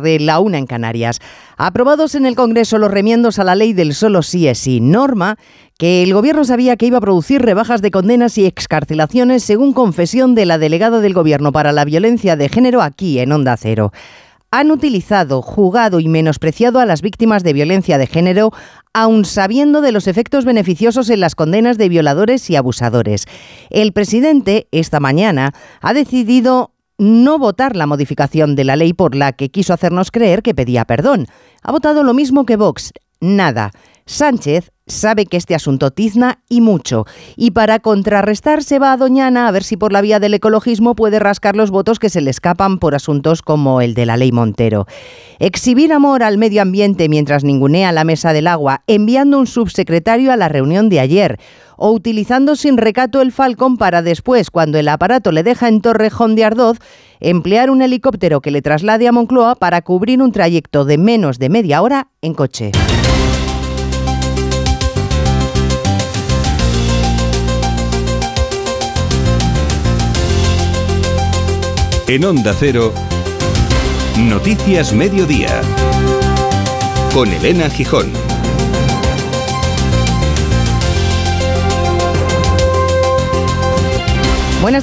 de la una en Canarias. Aprobados en el Congreso los remiendos a la ley del solo sí es sí, norma que el Gobierno sabía que iba a producir rebajas de condenas y excarcelaciones según confesión de la delegada del Gobierno para la violencia de género aquí en Onda Cero han utilizado, jugado y menospreciado a las víctimas de violencia de género, aun sabiendo de los efectos beneficiosos en las condenas de violadores y abusadores. El presidente, esta mañana, ha decidido no votar la modificación de la ley por la que quiso hacernos creer que pedía perdón. Ha votado lo mismo que Vox, nada. Sánchez sabe que este asunto tizna y mucho, y para contrarrestar se va a Doñana a ver si por la vía del ecologismo puede rascar los votos que se le escapan por asuntos como el de la ley Montero. Exhibir amor al medio ambiente mientras ningunea la mesa del agua, enviando un subsecretario a la reunión de ayer, o utilizando sin recato el Falcon para después, cuando el aparato le deja en Torrejón de Ardoz, emplear un helicóptero que le traslade a Moncloa para cubrir un trayecto de menos de media hora en coche. En Onda Cero, Noticias Mediodía, con Elena Gijón. Buenas tardes.